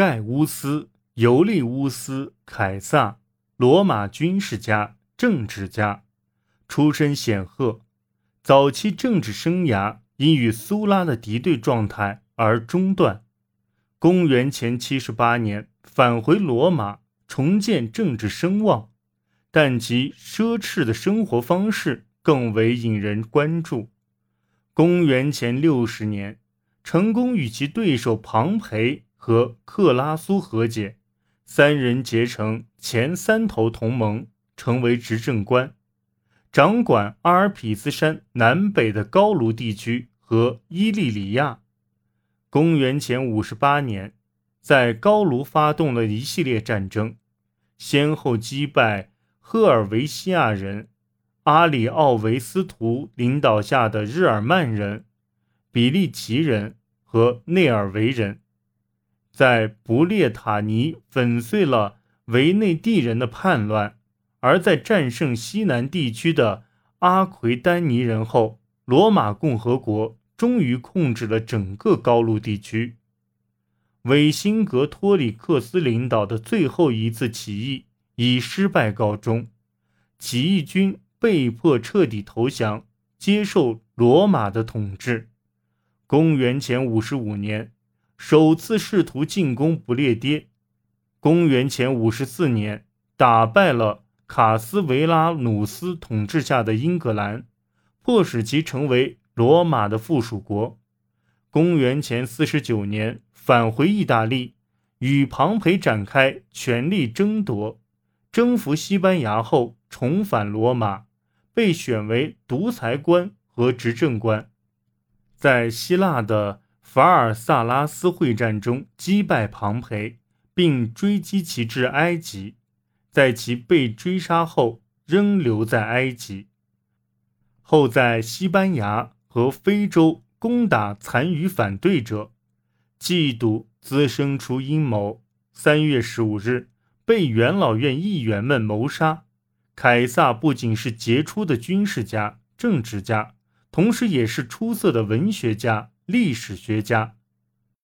盖乌斯、尤利乌斯、凯撒，罗马军事家、政治家，出身显赫。早期政治生涯因与苏拉的敌对状态而中断。公元前七十八年返回罗马，重建政治声望，但其奢侈的生活方式更为引人关注。公元前六十年，成功与其对手庞培。和克拉苏和解，三人结成前三头同盟，成为执政官，掌管阿尔卑斯山南北的高卢地区和伊利里亚。公元前五十八年，在高卢发动了一系列战争，先后击败赫尔维西亚人、阿里奥维斯图领导下的日耳曼人、比利奇人和内尔维人。在不列塔尼粉碎了维内蒂人的叛乱，而在战胜西南地区的阿奎丹尼人后，罗马共和国终于控制了整个高卢地区。韦辛格托里克斯领导的最后一次起义以失败告终，起义军被迫彻底投降，接受罗马的统治。公元前五十五年。首次试图进攻不列颠，公元前五十四年打败了卡斯维拉努斯统治下的英格兰，迫使其成为罗马的附属国。公元前四十九年返回意大利，与庞培展开权力争夺，征服西班牙后重返罗马，被选为独裁官和执政官，在希腊的。法尔萨拉斯会战中击败庞培，并追击其至埃及，在其被追杀后仍留在埃及。后在西班牙和非洲攻打残余反对者，嫉妒滋生出阴谋。三月十五日被元老院议员们谋杀。凯撒不仅是杰出的军事家、政治家，同时也是出色的文学家。历史学家。